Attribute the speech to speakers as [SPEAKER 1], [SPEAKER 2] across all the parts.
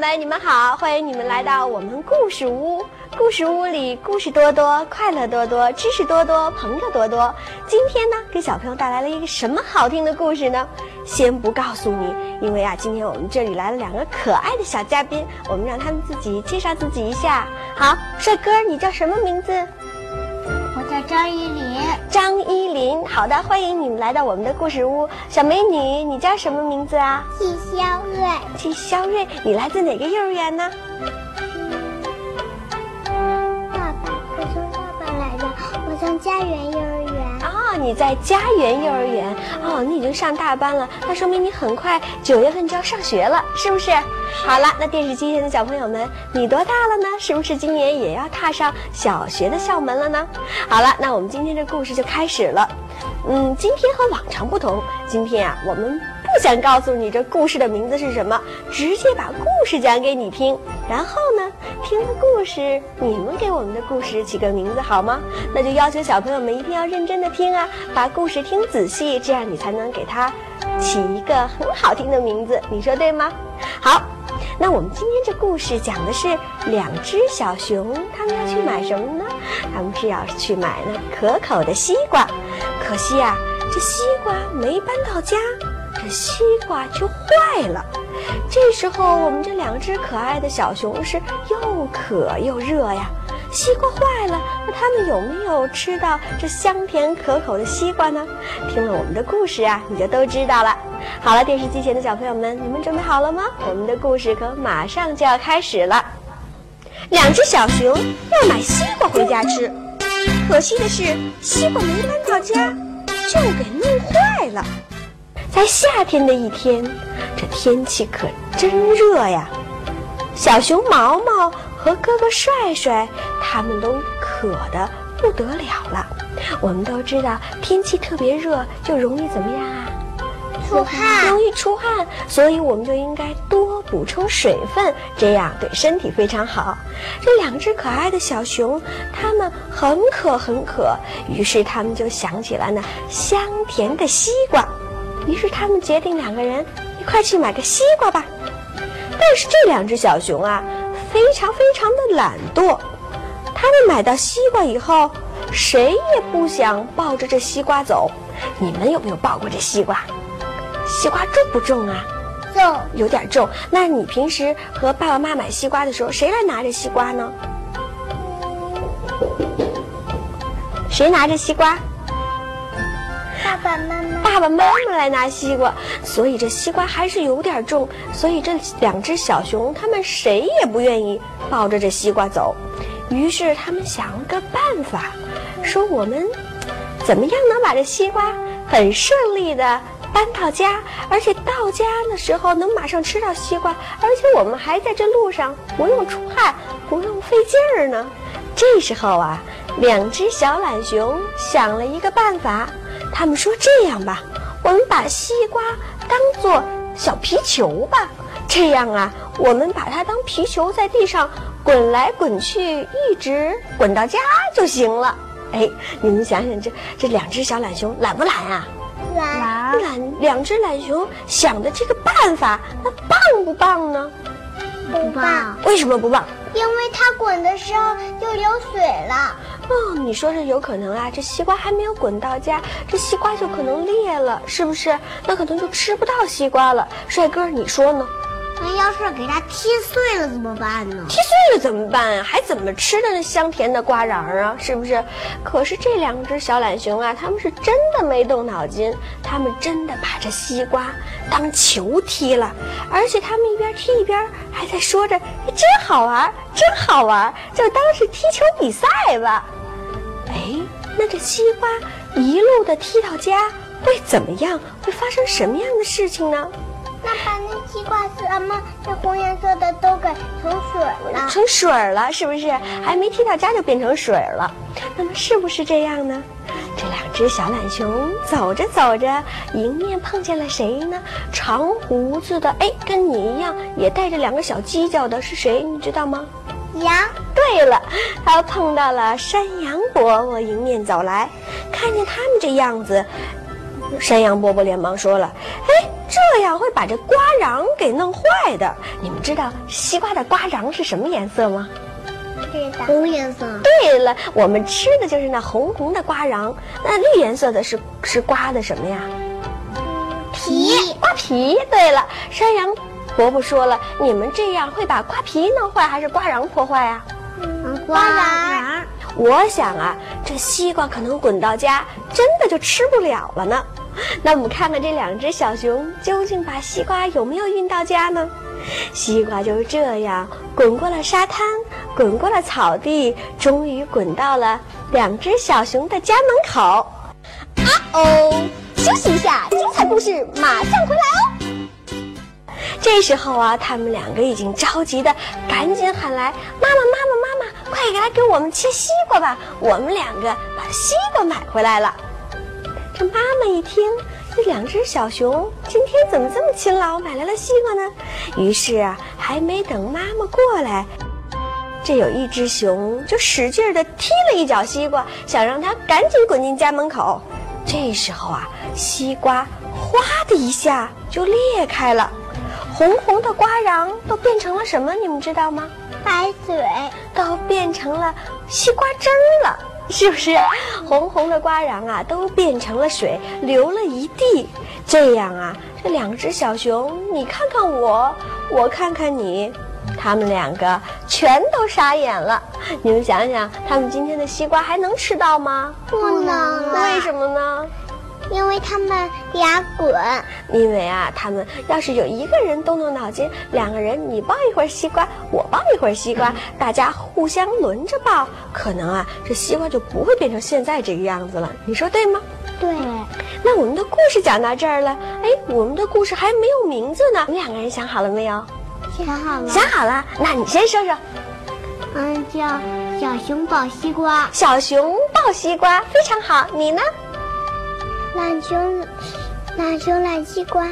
[SPEAKER 1] 们，你们好，欢迎你们来到我们故事屋。故事屋里故事多多，快乐多多，知识多多，朋友多多。今天呢，给小朋友带来了一个什么好听的故事呢？先不告诉你，因为啊，今天我们这里来了两个可爱的小嘉宾，我们让他们自己介绍自己一下。好，帅哥，你叫什么名字？
[SPEAKER 2] 张依林。
[SPEAKER 1] 张依林，好的，欢迎你们来到我们的故事屋。小美女，你叫什么名字啊？
[SPEAKER 2] 季肖瑞。
[SPEAKER 1] 季肖瑞，你来自哪个幼儿园呢？
[SPEAKER 2] 爸爸，我从爸爸来的，我从家园幼儿园。
[SPEAKER 1] 你在家园幼儿园哦，你已经上大班了，那说明你很快九月份就要上学了，是不是？好了，那电视机前的小朋友们，你多大了呢？是不是今年也要踏上小学的校门了呢？好了，那我们今天的故事就开始了。嗯，今天和往常不同，今天啊，我们不想告诉你这故事的名字是什么，直接把故事讲给你听。然后呢，听了故事，你们给我们的故事起个名字好吗？那就要求小朋友们一定要认真的听啊，把故事听仔细，这样你才能给它起一个很好听的名字。你说对吗？好。那我们今天这故事讲的是两只小熊，他们要去买什么呢？他们是要去买那可口的西瓜。可惜呀、啊，这西瓜没搬到家，这西瓜就坏了。这时候，我们这两只可爱的小熊是又渴又热呀。西瓜坏了，那他们有没有吃到这香甜可口的西瓜呢？听了我们的故事啊，你就都知道了。好了，电视机前的小朋友们，你们准备好了吗？我们的故事可马上就要开始了。两只小熊要买西瓜回家吃，可惜的是，西瓜没搬到家，就给弄坏了。在夏天的一天，这天气可真热呀！小熊毛毛和哥哥帅帅，他们都渴得不得了了。我们都知道，天气特别热，就容易怎么样啊？
[SPEAKER 2] 出汗，
[SPEAKER 1] 容易出汗，所以我们就应该多补充水分，这样对身体非常好。这两只可爱的小熊，它们很渴很渴，于是它们就想起了那香甜的西瓜，于是他们决定两个人一块去买个西瓜吧。但是这两只小熊啊，非常非常的懒惰，他们买到西瓜以后，谁也不想抱着这西瓜走。你们有没有抱过这西瓜？西瓜重不重啊？
[SPEAKER 2] 重，
[SPEAKER 1] 有点重。那你平时和爸爸妈妈买西瓜的时候，谁来拿着西瓜呢？谁拿着西瓜？
[SPEAKER 2] 爸爸妈妈。
[SPEAKER 1] 爸爸妈妈来拿西瓜，所以这西瓜还是有点重。所以这两只小熊，他们谁也不愿意抱着这西瓜走。于是他们想了个办法，说我们怎么样能把这西瓜很顺利的。搬到家，而且到家的时候能马上吃到西瓜，而且我们还在这路上不用出汗，不用费劲儿呢。这时候啊，两只小懒熊想了一个办法，他们说：“这样吧，我们把西瓜当做小皮球吧，这样啊，我们把它当皮球在地上滚来滚去，一直滚到家就行了。”哎，你们想想，这这两只小懒熊懒不懒啊？
[SPEAKER 2] 懒
[SPEAKER 1] 懒两只懒熊想的这个办法，那棒不棒呢？
[SPEAKER 2] 不棒。
[SPEAKER 1] 为什么不棒？
[SPEAKER 2] 因为它滚的时候就流水了。
[SPEAKER 1] 哦，你说这有可能啊？这西瓜还没有滚到家，这西瓜就可能裂了，是不是？那可能就吃不到西瓜了。帅哥，你说呢？
[SPEAKER 2] 那要是给它踢碎了怎么办呢？
[SPEAKER 1] 踢碎了怎么办啊？还怎么吃的那香甜的瓜瓤啊？是不是？可是这两只小懒熊啊，他们是真的没动脑筋，他们真的把这西瓜当球踢了，而且他们一边踢一边还在说着：“真好玩，真好玩，就当是踢球比赛吧。”哎，那这西瓜一路的踢到家会怎么样？会发生什么样的事情呢？
[SPEAKER 2] 那把那西瓜什么那红颜色的都给成水了，
[SPEAKER 1] 成水了，是不是？还没踢到家就变成水了，那么是不是这样呢？这两只只小懒熊走着走着，迎面碰见了谁呢？长胡子的，哎，跟你一样，也带着两个小犄角的，是谁？你知道吗？
[SPEAKER 2] 羊。
[SPEAKER 1] 对了，他碰到了山羊伯伯迎面走来，看见他们这样子，山羊伯伯连忙说了：“哎，这样会把这瓜瓤给弄坏的。你们知道西瓜的瓜瓤是什么颜色吗？”
[SPEAKER 2] 红颜色。
[SPEAKER 1] 对了，我们吃的就是那红红的瓜瓤。那绿颜色的是是瓜的什么呀？
[SPEAKER 2] 皮。
[SPEAKER 1] 瓜皮。对了，山羊伯伯说了，你们这样会把瓜皮弄坏，还是瓜瓤破坏啊？
[SPEAKER 2] 瓜瓤。
[SPEAKER 1] 我想啊，这西瓜可能滚到家，真的就吃不了了呢。那我们看看这两只小熊究竟把西瓜有没有运到家呢？西瓜就这样滚过了沙滩，滚过了草地，终于滚到了两只小熊的家门口。啊哦，休息一下，精彩故事马上回来哦。时候啊，他们两个已经着急的赶紧喊来：“妈妈，妈妈，妈妈，快来给我们切西瓜吧！我们两个把西瓜买回来了。”这妈妈一听。这两只小熊今天怎么这么勤劳，买来了西瓜呢？于是啊，还没等妈妈过来，这有一只熊就使劲的踢了一脚西瓜，想让它赶紧滚进家门口。这时候啊，西瓜哗的一下就裂开了，红红的瓜瓤都变成了什么？你们知道吗？
[SPEAKER 2] 白水
[SPEAKER 1] 都变成了西瓜汁儿了。是不是红红的瓜瓤啊，都变成了水，流了一地？这样啊，这两只小熊，你看看我，我看看你，他们两个全都傻眼了。你们想想，他们今天的西瓜还能吃到吗？
[SPEAKER 2] 不能了。
[SPEAKER 1] 为什么呢？
[SPEAKER 2] 因为他们俩滚，
[SPEAKER 1] 因为啊，他们要是有一个人动动脑筋，两个人你抱一会儿西瓜，我抱一会儿西瓜，大家互相轮着抱，可能啊，这西瓜就不会变成现在这个样子了。你说对吗？
[SPEAKER 2] 对。
[SPEAKER 1] 那我们的故事讲到这儿了，哎，我们的故事还没有名字呢，你两个人想好了没有？
[SPEAKER 2] 想好了。
[SPEAKER 1] 想好了，那你先说说。
[SPEAKER 2] 嗯，叫小熊抱西瓜。
[SPEAKER 1] 小熊抱西瓜，非常好。你呢？
[SPEAKER 2] 懒熊，懒熊懒西瓜，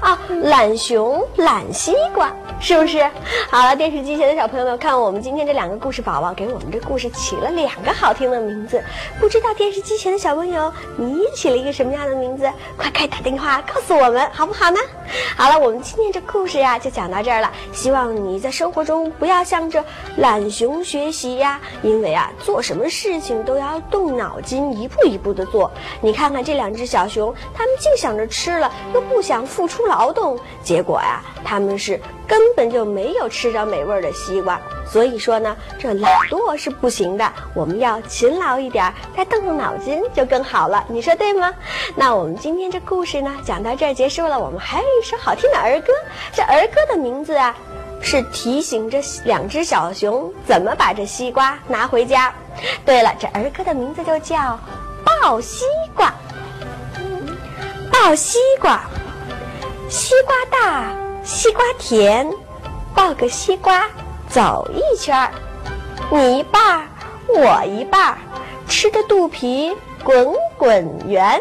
[SPEAKER 1] 啊，懒熊懒西瓜，是不是？好了，电视机前的小朋友们，看我们今天这两个故事宝宝给我们这故事起了两个好听的名字，不知道电视机前的小朋友你起了一个什么样的名字？快快打电话告诉我们，好不好呢？好了，我们今天这故事呀就讲到这儿了。希望你在生活中不要向着懒熊学习呀，因为啊，做什么事情都要动脑筋，一步一步的做。你看看这两只小熊，他们净想着吃了，又不想付出劳动，结果呀，他们是根本就没有吃着美味的西瓜。所以说呢，这懒惰是不行的，我们要勤劳一点，再动动脑筋就更好了。你说对吗？那我们今天这故事呢，讲到这儿结束了。我们还有一首好听的儿歌，这儿歌的名字啊，是提醒着两只小熊怎么把这西瓜拿回家。对了，这儿歌的名字就叫《抱西瓜》。抱西瓜，西瓜大，西瓜甜，抱个西瓜。走一圈儿，你一半儿，我一半儿，吃的肚皮滚滚圆。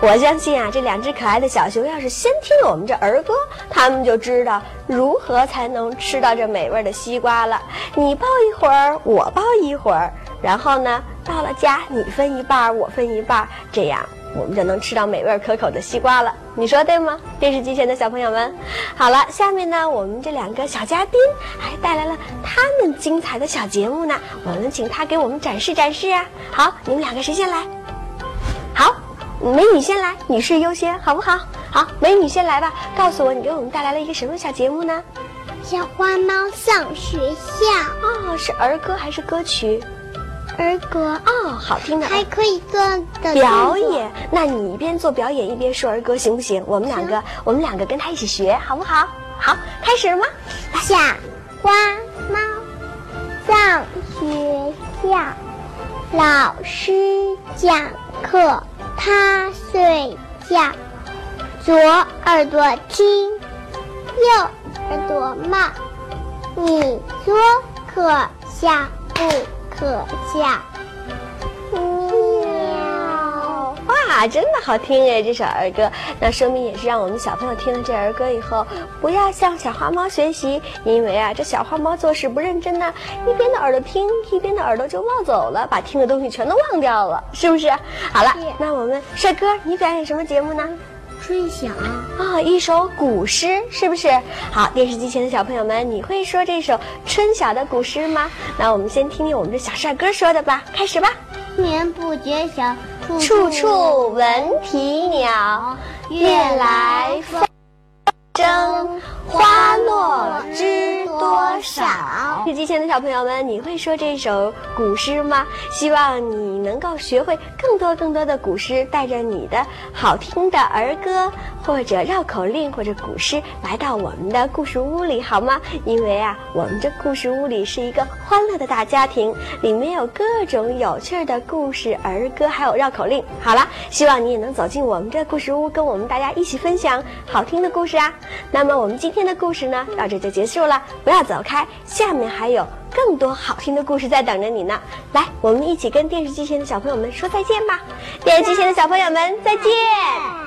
[SPEAKER 1] 我相信啊，这两只可爱的小熊要是先听我们这儿歌，他们就知道如何才能吃到这美味的西瓜了。你抱一会儿，我抱一会儿，然后呢，到了家你分一半儿，我分一半儿，这样。我们就能吃到美味可口的西瓜了，你说对吗？电视机前的小朋友们，好了，下面呢，我们这两个小嘉宾还带来了他们精彩的小节目呢，我们请他给我们展示展示啊。好，你们两个谁先来？好，美女先来，女士优先，好不好？好，美女先来吧，告诉我你给我们带来了一个什么小节目呢？
[SPEAKER 2] 小花猫上学校
[SPEAKER 1] 哦，是儿歌还是歌曲？
[SPEAKER 2] 儿歌
[SPEAKER 1] 哦，好听的，
[SPEAKER 2] 还可以做的
[SPEAKER 1] 表演。那你一边做表演一边说儿歌行不行？我们两个，我们两个跟他一起学，好不好？好，开始了吗？
[SPEAKER 2] 小花猫上学校，老师讲课，它睡觉，左耳朵听，右耳朵冒。你说可笑不？可笑，喵！
[SPEAKER 1] 哇，真的好听哎！这首儿歌，那说明也是让我们小朋友听了这儿歌以后，不要向小花猫学习，因为啊，这小花猫做事不认真呢，一边的耳朵听，一边的耳朵就冒走了，把听的东西全都忘掉了，是不是？好了，那我们帅哥，你表演什么节目呢？
[SPEAKER 2] 春晓
[SPEAKER 1] 啊，一首古诗，是不是？好，电视机前的小朋友们，你会说这首春晓的古诗吗？那我们先听听我们的小帅哥说的吧，开始吧。
[SPEAKER 2] 眠不觉晓，
[SPEAKER 1] 处处闻啼鸟，夜来风声，花落知多少。电视机前的小朋友们，你会说这首古诗吗？希望你能够学会更多更多的古诗，带着你的好听的儿歌或者绕口令或者古诗来到我们的故事屋里，好吗？因为啊，我们这故事屋里是一个欢乐的大家庭，里面有各种有趣的故事、儿歌，还有绕口令。好了，希望你也能走进我们这故事屋，跟我们大家一起分享好听的故事啊。那么我们今天的故事呢，到这就结束了，不要走开，下面还有更多好听的故事在等着你呢。来，我们一起跟电视机前的小朋友们说再见吧。电视机前的小朋友们，再见。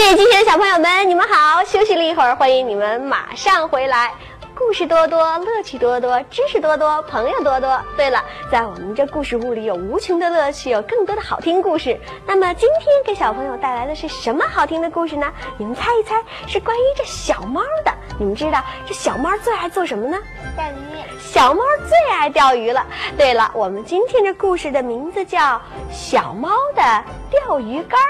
[SPEAKER 1] 电视机前的小朋友们，你们好！休息了一会儿，欢迎你们马上回来。故事多多，乐趣多多，知识多多，朋友多多。对了，在我们这故事屋里有无穷的乐趣，有更多的好听故事。那么今天给小朋友带来的是什么好听的故事呢？你们猜一猜，是关于这小猫的。你们知道这小猫最爱做什么呢？
[SPEAKER 2] 钓鱼。
[SPEAKER 1] 小猫最爱钓鱼了。对了，我们今天这故事的名字叫《小猫的钓鱼竿》。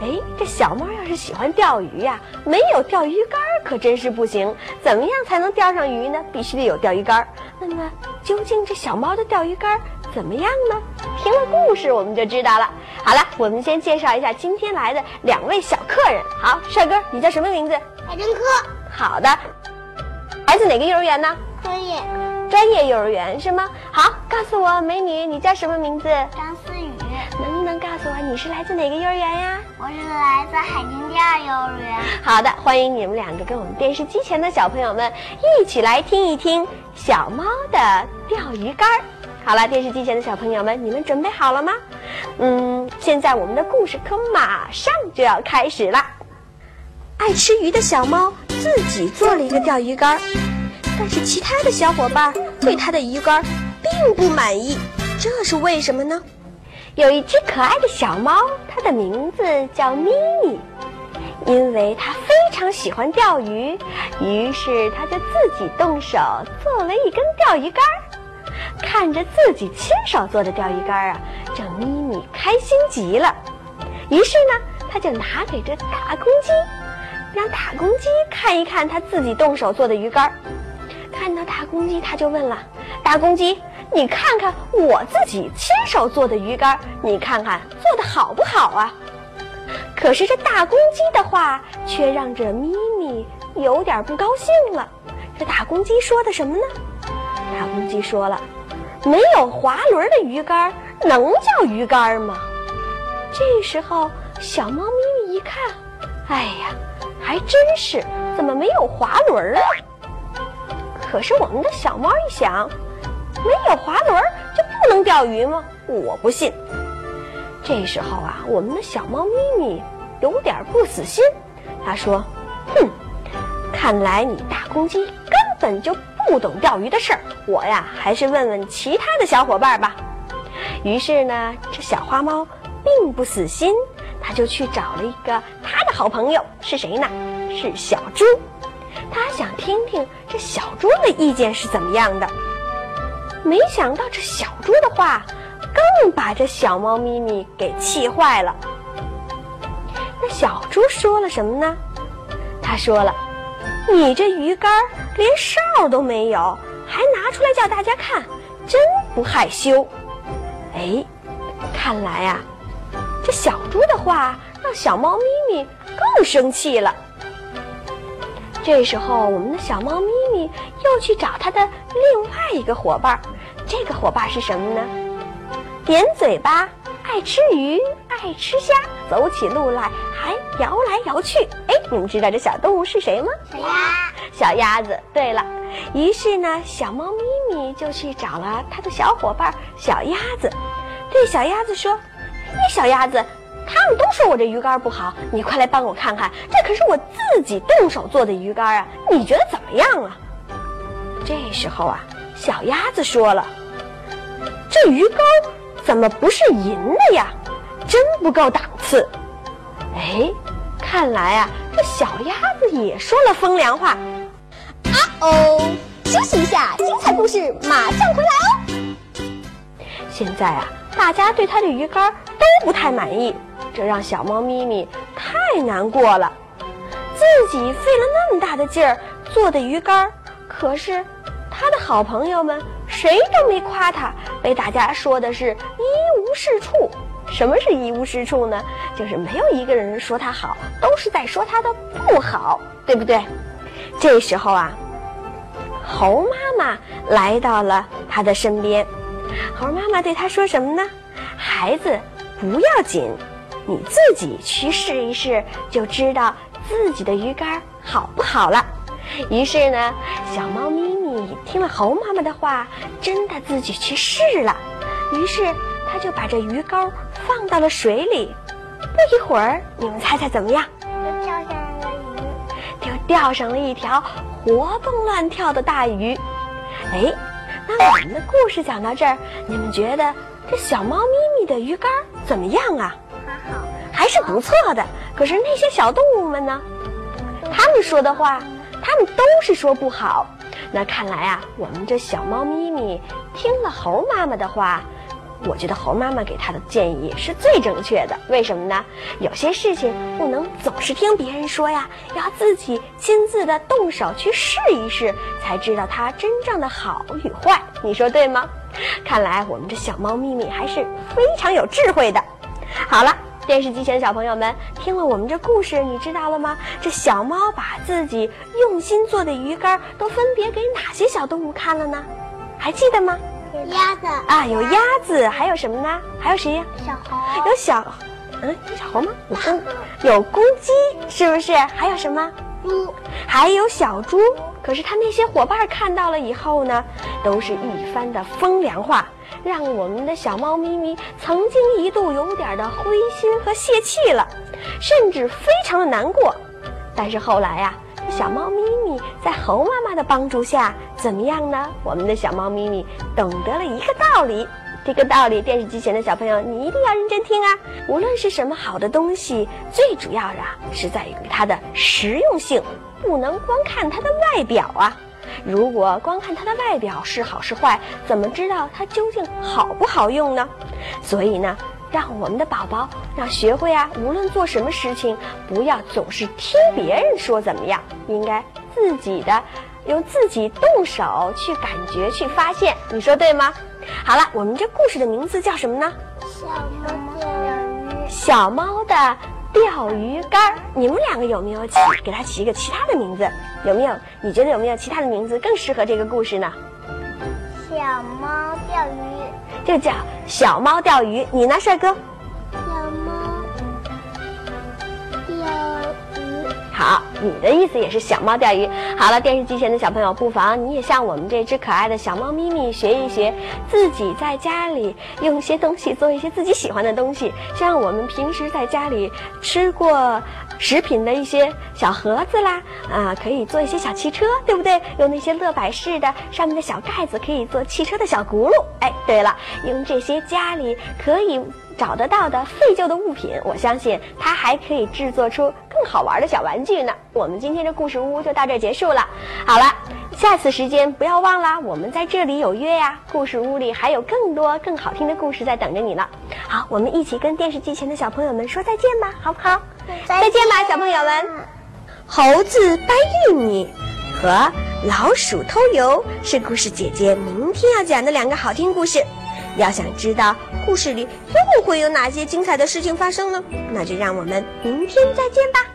[SPEAKER 1] 哎，这小猫要是喜欢钓鱼呀，没有钓鱼竿可真是不行。怎么样才能钓上鱼呢？必须得有钓鱼竿。那么，究竟这小猫的钓鱼竿怎么样呢？听了故事我们就知道了。好了，我们先介绍一下今天来的两位小客人。好，帅哥，你叫什么名字？
[SPEAKER 2] 海珍科。
[SPEAKER 1] 好的，来自哪个幼儿园呢？
[SPEAKER 2] 专业。
[SPEAKER 1] 专业幼儿园是吗？好，告诉我，美女，你叫什么名字？
[SPEAKER 2] 张思雨。
[SPEAKER 1] 能告诉我你是来自哪个幼儿园呀？
[SPEAKER 2] 我是来自海淀第二幼儿园。
[SPEAKER 1] 好的，欢迎你们两个跟我们电视机前的小朋友们一起来听一听小猫的钓鱼竿。好了，电视机前的小朋友们，你们准备好了吗？嗯，现在我们的故事可马上就要开始了。爱吃鱼的小猫自己做了一个钓鱼竿，但是其他的小伙伴对它的鱼竿并不满意，这是为什么呢？有一只可爱的小猫，它的名字叫咪咪，因为它非常喜欢钓鱼，于是它就自己动手做了一根钓鱼竿。看着自己亲手做的钓鱼竿啊，这咪咪开心极了。于是呢，他就拿给这大公鸡，让大公鸡看一看他自己动手做的鱼竿。看到大公鸡，他就问了：“大公鸡。”你看看我自己亲手做的鱼竿，你看看做的好不好啊？可是这大公鸡的话却让这咪咪有点不高兴了。这大公鸡说的什么呢？大公鸡说了：“没有滑轮的鱼竿能叫鱼竿吗？”这时候，小猫咪咪一看，哎呀，还真是，怎么没有滑轮啊？可是我们的小猫一想。没有滑轮就不能钓鱼吗？我不信。这时候啊，我们的小猫咪咪有点不死心，他说：“哼，看来你大公鸡根本就不懂钓鱼的事儿。我呀，还是问问其他的小伙伴吧。”于是呢，这小花猫并不死心，他就去找了一个他的好朋友，是谁呢？是小猪。他想听听这小猪的意见是怎么样的。没想到这小猪的话，更把这小猫咪咪给气坏了。那小猪说了什么呢？他说了：“你这鱼竿连哨都没有，还拿出来叫大家看，真不害羞。”哎，看来呀，这小猪的话让小猫咪咪更生气了。这时候，我们的小猫咪咪又去找它的另外一个伙伴。这个伙伴是什么呢？扁嘴巴、爱爱吃鱼，爱吃虾，走起路来还摇来摇去。哎，你们知道这小动物是谁吗？
[SPEAKER 2] 小鸭，
[SPEAKER 1] 小鸭子。对了，于是呢，小猫咪咪就去找了它的小伙伴小鸭子，对小鸭子说：“哎，小鸭子，他们都说我这鱼竿不好，你快来帮我看看，这可是我自己动手做的鱼竿啊，你觉得怎么样啊？”这时候啊，小鸭子说了：“这鱼竿怎么不是银的呀？真不够档次。”哎，看来啊，这小鸭子也说了风凉话。
[SPEAKER 3] 啊哦，休息一下，精彩故事马上回来哦。
[SPEAKER 1] 现在啊，大家对它的鱼竿都不太满意，这让小猫咪咪太难过了。自己费了那么大的劲儿做的鱼竿，可是他的好朋友们谁都没夸他，被大家说的是一无是处。什么是一无是处呢？就是没有一个人说他好，都是在说他的不好，对不对？这时候啊。猴妈妈来到了他的身边，猴妈妈对他说什么呢？孩子，不要紧，你自己去试一试，就知道自己的鱼竿好不好了。于是呢，小猫咪听了猴妈妈的话，真的自己去试了。于是，他就把这鱼钩放到了水里。不一会儿，你们猜猜怎么样？
[SPEAKER 2] 就跳下来了鱼，
[SPEAKER 1] 就钓上了一条。活蹦乱跳的大鱼，哎，那我们的故事讲到这儿，你们觉得这小猫咪咪的鱼竿怎么样啊？
[SPEAKER 2] 还好，
[SPEAKER 1] 还是不错的。可是那些小动物们呢？他们说的话，他们都是说不好。那看来啊，我们这小猫咪咪听了猴妈妈的话。我觉得猴妈妈给它的建议是最正确的，为什么呢？有些事情不能总是听别人说呀，要自己亲自的动手去试一试，才知道它真正的好与坏。你说对吗？看来我们这小猫咪咪还是非常有智慧的。好了，电视机前的小朋友们，听了我们这故事，你知道了吗？这小猫把自己用心做的鱼竿都分别给哪些小动物看了呢？还记得吗？
[SPEAKER 2] 鸭子
[SPEAKER 1] 啊，有鸭子，还有什么呢？还有谁呀？
[SPEAKER 2] 小猴，
[SPEAKER 1] 有小，嗯，有小猴吗？有公，有公鸡，是不是？还有什么？
[SPEAKER 2] 猪，
[SPEAKER 1] 还有小猪。可是他那些伙伴看到了以后呢，都是一番的风凉话，让我们的小猫咪咪曾经一度有点的灰心和泄气了，甚至非常的难过。但是后来呀。小猫咪咪在猴妈妈的帮助下，怎么样呢？我们的小猫咪咪懂得了一个道理，这个道理，电视机前的小朋友，你一定要认真听啊！无论是什么好的东西，最主要的是在于它的实用性，不能光看它的外表啊！如果光看它的外表是好是坏，怎么知道它究竟好不好用呢？所以呢。让我们的宝宝要学会啊，无论做什么事情，不要总是听别人说怎么样，应该自己的用自己动手去感觉去发现，你说对吗？好了，我们这故事的名字叫什么呢？
[SPEAKER 2] 小猫钓鱼。
[SPEAKER 1] 小猫的钓鱼竿，你们两个有没有起给它起一个其他的名字？有没有？你觉得有没有其他的名字更适合这个故事呢？
[SPEAKER 2] 小猫钓鱼，
[SPEAKER 1] 就叫小猫钓鱼。你呢，帅哥？
[SPEAKER 2] 小猫钓鱼。
[SPEAKER 1] 好，你的意思也是小猫钓鱼。好了，电视机前的小朋友，不妨你也像我们这只可爱的小猫咪咪学一学，自己在家里用一些东西做一些自己喜欢的东西，像我们平时在家里吃过。食品的一些小盒子啦，啊，可以做一些小汽车，对不对？用那些乐百氏的上面的小盖子，可以做汽车的小轱辘。哎，对了，用这些家里可以找得到的废旧的物品，我相信它还可以制作出更好玩的小玩具呢。我们今天的故事屋就到这结束了。好了，下次时间不要忘了，我们在这里有约呀。故事屋里还有更多更好听的故事在等着你呢。好，我们一起跟电视机前的小朋友们说再见吧，好不好？再见吧，小朋友们！猴子搬玉米和老鼠偷油是故事姐姐明天要讲的两个好听故事。要想知道故事里又会有哪些精彩的事情发生呢？那就让我们明天再见吧。